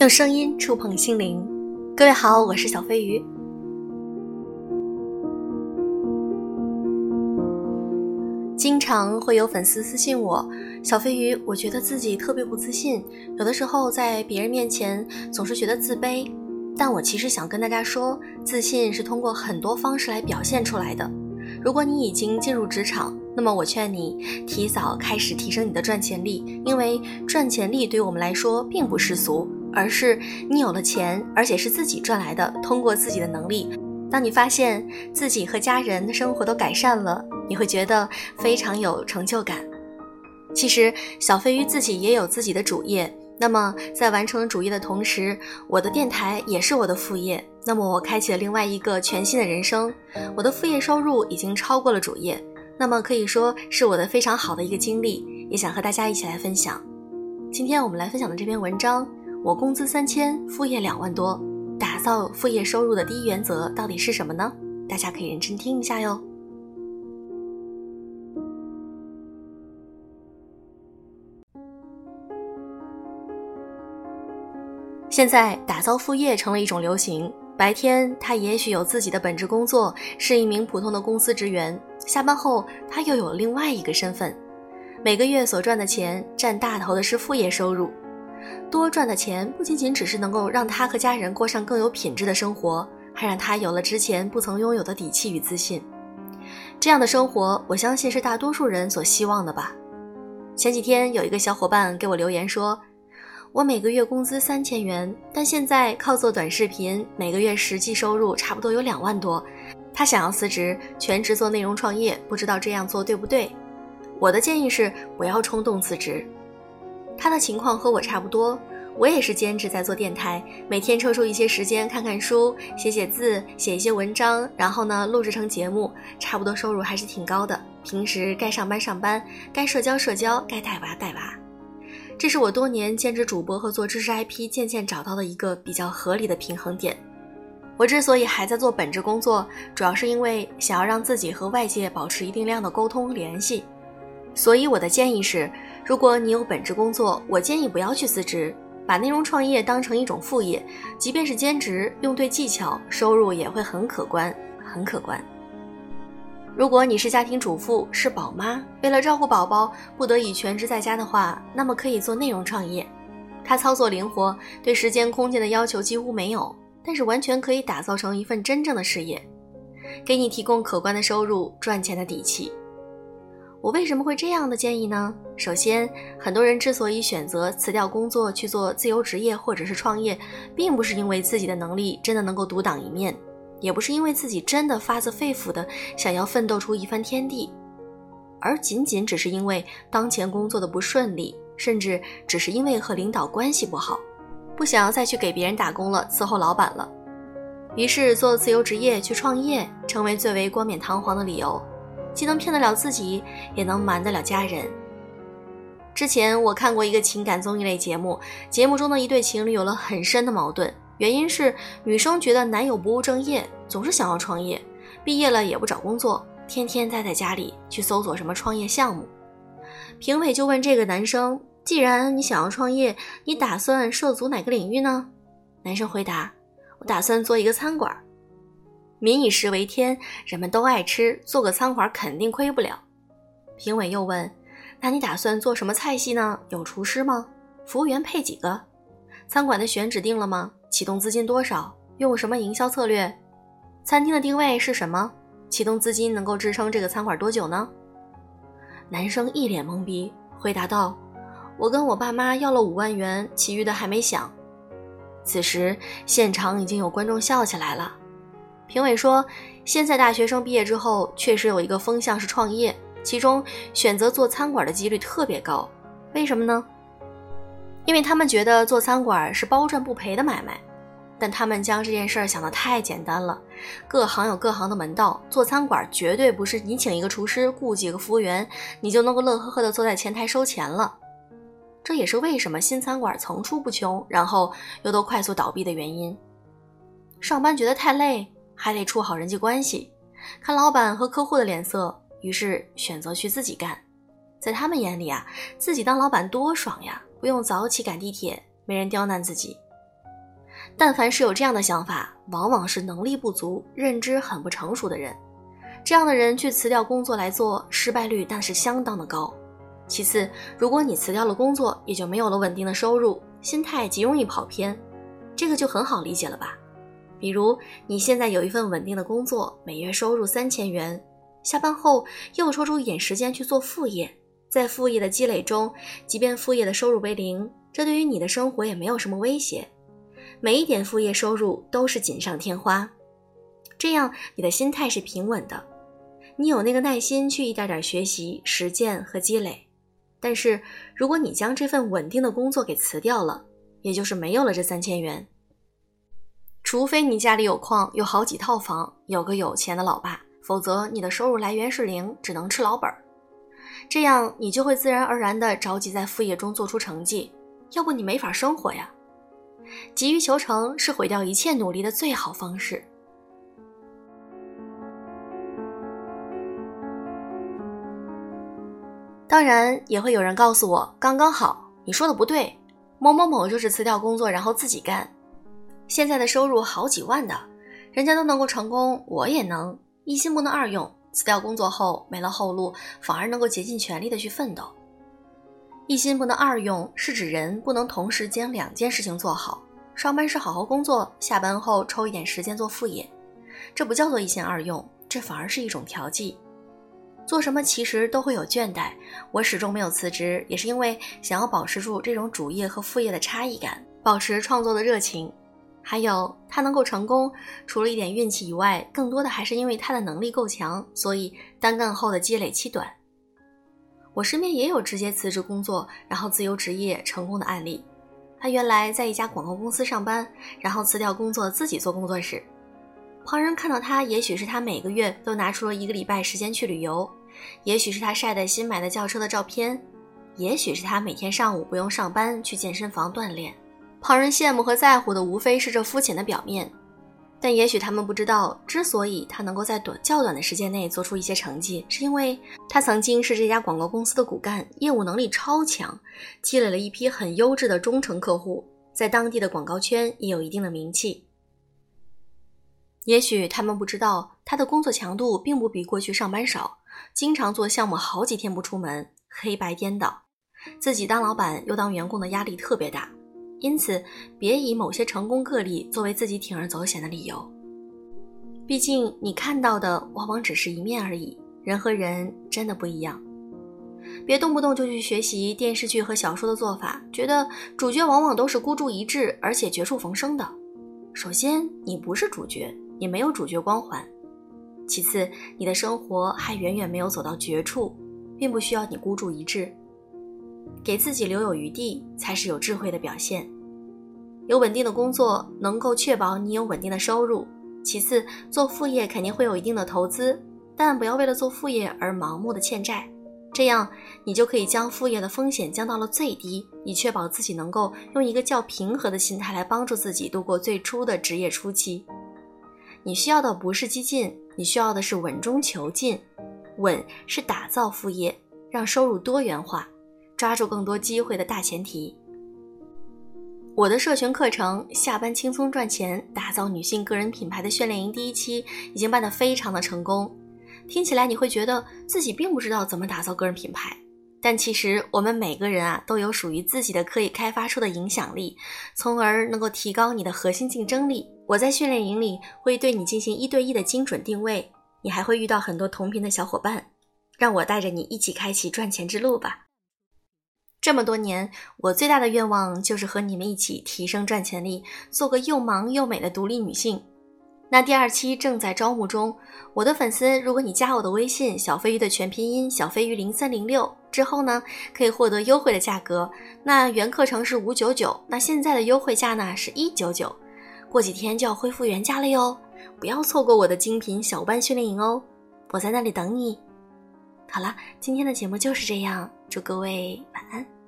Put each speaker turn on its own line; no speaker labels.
用声音触碰心灵。各位好，我是小飞鱼。经常会有粉丝私信我，小飞鱼，我觉得自己特别不自信，有的时候在别人面前总是觉得自卑。但我其实想跟大家说，自信是通过很多方式来表现出来的。如果你已经进入职场，那么我劝你提早开始提升你的赚钱力，因为赚钱力对我们来说并不世俗，而是你有了钱，而且是自己赚来的。通过自己的能力，当你发现自己和家人的生活都改善了，你会觉得非常有成就感。其实小飞鱼自己也有自己的主业，那么在完成主业的同时，我的电台也是我的副业。那么我开启了另外一个全新的人生，我的副业收入已经超过了主业。那么可以说是我的非常好的一个经历，也想和大家一起来分享。今天我们来分享的这篇文章，我工资三千，副业两万多，打造副业收入的第一原则到底是什么呢？大家可以认真听一下哟。现在打造副业成了一种流行。白天他也许有自己的本职工作，是一名普通的公司职员。下班后，他又有另外一个身份。每个月所赚的钱占大头的是副业收入。多赚的钱不仅仅只是能够让他和家人过上更有品质的生活，还让他有了之前不曾拥有的底气与自信。这样的生活，我相信是大多数人所希望的吧。前几天有一个小伙伴给我留言说。我每个月工资三千元，但现在靠做短视频，每个月实际收入差不多有两万多。他想要辞职，全职做内容创业，不知道这样做对不对？我的建议是不要冲动辞职。他的情况和我差不多，我也是兼职在做电台，每天抽出一些时间看看书、写写字、写一些文章，然后呢录制成节目，差不多收入还是挺高的。平时该上班上班，该社交社交，该带娃带娃。这是我多年兼职主播和做知识 IP 渐渐找到的一个比较合理的平衡点。我之所以还在做本职工作，主要是因为想要让自己和外界保持一定量的沟通联系。所以我的建议是，如果你有本职工作，我建议不要去辞职，把内容创业当成一种副业，即便是兼职，用对技巧，收入也会很可观，很可观。如果你是家庭主妇，是宝妈，为了照顾宝宝不得已全职在家的话，那么可以做内容创业。它操作灵活，对时间空间的要求几乎没有，但是完全可以打造成一份真正的事业，给你提供可观的收入、赚钱的底气。我为什么会这样的建议呢？首先，很多人之所以选择辞掉工作去做自由职业或者是创业，并不是因为自己的能力真的能够独当一面。也不是因为自己真的发自肺腑的想要奋斗出一番天地，而仅仅只是因为当前工作的不顺利，甚至只是因为和领导关系不好，不想要再去给别人打工了，伺候老板了。于是做自由职业去创业，成为最为冠冕堂皇的理由，既能骗得了自己，也能瞒得了家人。之前我看过一个情感综艺类节目，节目中的一对情侣有了很深的矛盾。原因是女生觉得男友不务正业，总是想要创业，毕业了也不找工作，天天待在家里去搜索什么创业项目。评委就问这个男生：“既然你想要创业，你打算涉足哪个领域呢？”男生回答：“我打算做一个餐馆。民以食为天，人们都爱吃，做个餐馆肯定亏不了。”评委又问：“那你打算做什么菜系呢？有厨师吗？服务员配几个？餐馆的选址定了吗？”启动资金多少？用什么营销策略？餐厅的定位是什么？启动资金能够支撑这个餐馆多久呢？男生一脸懵逼，回答道：“我跟我爸妈要了五万元，其余的还没想。”此时现场已经有观众笑起来了。评委说：“现在大学生毕业之后，确实有一个风向是创业，其中选择做餐馆的几率特别高。为什么呢？”因为他们觉得做餐馆是包赚不赔的买卖，但他们将这件事想得太简单了。各行有各行的门道，做餐馆绝对不是你请一个厨师、雇几个服务员，你就能够乐呵呵地坐在前台收钱了。这也是为什么新餐馆层出不穷，然后又都快速倒闭的原因。上班觉得太累，还得处好人际关系，看老板和客户的脸色，于是选择去自己干。在他们眼里啊，自己当老板多爽呀！不用早起赶地铁，没人刁难自己。但凡是有这样的想法，往往是能力不足、认知很不成熟的人。这样的人去辞掉工作来做，失败率那是相当的高。其次，如果你辞掉了工作，也就没有了稳定的收入，心态极容易跑偏。这个就很好理解了吧？比如你现在有一份稳定的工作，每月收入三千元，下班后又抽出一点时间去做副业，在副业的积累中，即便副业的收入为零，这对于你的生活也没有什么威胁。每一点副业收入都是锦上添花，这样你的心态是平稳的，你有那个耐心去一点点学习、实践和积累。但是如果你将这份稳定的工作给辞掉了，也就是没有了这三千元。除非你家里有矿，有好几套房，有个有钱的老爸，否则你的收入来源是零，只能吃老本儿。这样你就会自然而然地着急在副业中做出成绩，要不你没法生活呀。急于求成是毁掉一切努力的最好方式。当然，也会有人告诉我，刚刚好，你说的不对。某某某就是辞掉工作，然后自己干，现在的收入好几万的，人家都能够成功，我也能。一心不能二用，辞掉工作后没了后路，反而能够竭尽全力的去奋斗。一心不能二用，是指人不能同时将两件事情做好。上班时好好工作，下班后抽一点时间做副业，这不叫做一心二用，这反而是一种调剂。做什么其实都会有倦怠，我始终没有辞职，也是因为想要保持住这种主业和副业的差异感，保持创作的热情。还有他能够成功，除了一点运气以外，更多的还是因为他的能力够强，所以单干后的积累期短。我身边也有直接辞职工作，然后自由职业成功的案例。他原来在一家广告公司上班，然后辞掉工作自己做工作室。旁人看到他，也许是他每个月都拿出了一个礼拜时间去旅游。也许是他晒的新买的轿车的照片，也许是他每天上午不用上班去健身房锻炼。旁人羡慕和在乎的无非是这肤浅的表面，但也许他们不知道，之所以他能够在短较短的时间内做出一些成绩，是因为他曾经是这家广告公司的骨干，业务能力超强，积累了一批很优质的忠诚客户，在当地的广告圈也有一定的名气。也许他们不知道，他的工作强度并不比过去上班少。经常做项目，好几天不出门，黑白颠倒，自己当老板又当员工的压力特别大，因此别以某些成功个例作为自己铤而走险的理由。毕竟你看到的往往只是一面而已，人和人真的不一样。别动不动就去学习电视剧和小说的做法，觉得主角往往都是孤注一掷，而且绝处逢生的。首先，你不是主角，你没有主角光环。其次，你的生活还远远没有走到绝处，并不需要你孤注一掷，给自己留有余地才是有智慧的表现。有稳定的工作能够确保你有稳定的收入。其次，做副业肯定会有一定的投资，但不要为了做副业而盲目的欠债，这样你就可以将副业的风险降到了最低，以确保自己能够用一个较平和的心态来帮助自己度过最初的职业初期。你需要的不是激进。你需要的是稳中求进，稳是打造副业，让收入多元化，抓住更多机会的大前提。我的社群课程《下班轻松赚钱，打造女性个人品牌的训练营》第一期已经办得非常的成功。听起来你会觉得自己并不知道怎么打造个人品牌。但其实我们每个人啊，都有属于自己的可以开发出的影响力，从而能够提高你的核心竞争力。我在训练营里会对你进行一对一的精准定位，你还会遇到很多同频的小伙伴，让我带着你一起开启赚钱之路吧。这么多年，我最大的愿望就是和你们一起提升赚钱力，做个又忙又美的独立女性。那第二期正在招募中，我的粉丝，如果你加我的微信小飞鱼的全拼音小飞鱼零三零六之后呢，可以获得优惠的价格。那原课程是五九九，那现在的优惠价呢是一九九，过几天就要恢复原价了哟，不要错过我的精品小班训练营哦，我在那里等你。好了，今天的节目就是这样，祝各位晚安。